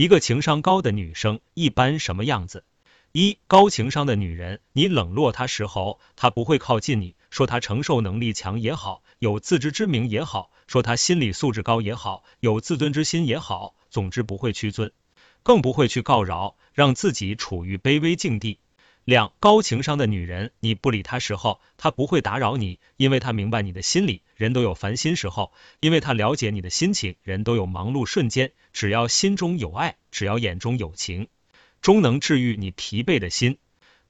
一个情商高的女生一般什么样子？一高情商的女人，你冷落她时候，她不会靠近你，说她承受能力强也好，有自知之明也好，说她心理素质高也好，有自尊之心也好，总之不会屈尊，更不会去告饶，让自己处于卑微境地。两高情商的女人，你不理她时候，她不会打扰你，因为她明白你的心理。人都有烦心时候，因为她了解你的心情。人都有忙碌瞬间，只要心中有爱，只要眼中有情。终能治愈你疲惫的心。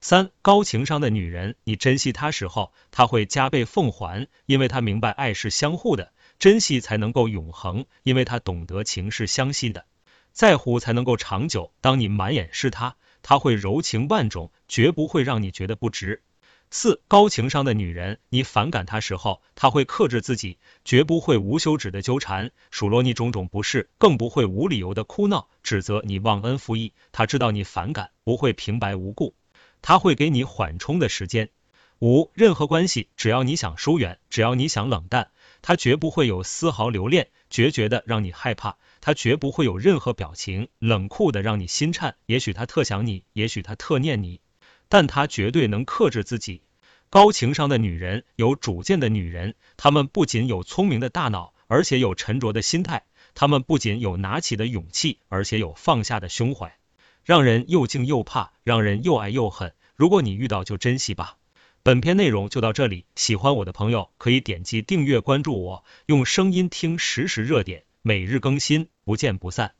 三高情商的女人，你珍惜她时候，她会加倍奉还，因为她明白爱是相互的，珍惜才能够永恒，因为她懂得情是相惜的，在乎才能够长久。当你满眼是她，她会柔情万种，绝不会让你觉得不值。四高情商的女人，你反感她时候，她会克制自己，绝不会无休止的纠缠，数落你种种不是，更不会无理由的哭闹，指责你忘恩负义。她知道你反感，不会平白无故，她会给你缓冲的时间。五任何关系，只要你想疏远，只要你想冷淡，她绝不会有丝毫留恋，决绝的让你害怕，她绝不会有任何表情，冷酷的让你心颤。也许她特想你，也许她特念你。但她绝对能克制自己。高情商的女人，有主见的女人，她们不仅有聪明的大脑，而且有沉着的心态。她们不仅有拿起的勇气，而且有放下的胸怀，让人又敬又怕，让人又爱又恨。如果你遇到，就珍惜吧。本篇内容就到这里，喜欢我的朋友可以点击订阅关注我，用声音听实时热点，每日更新，不见不散。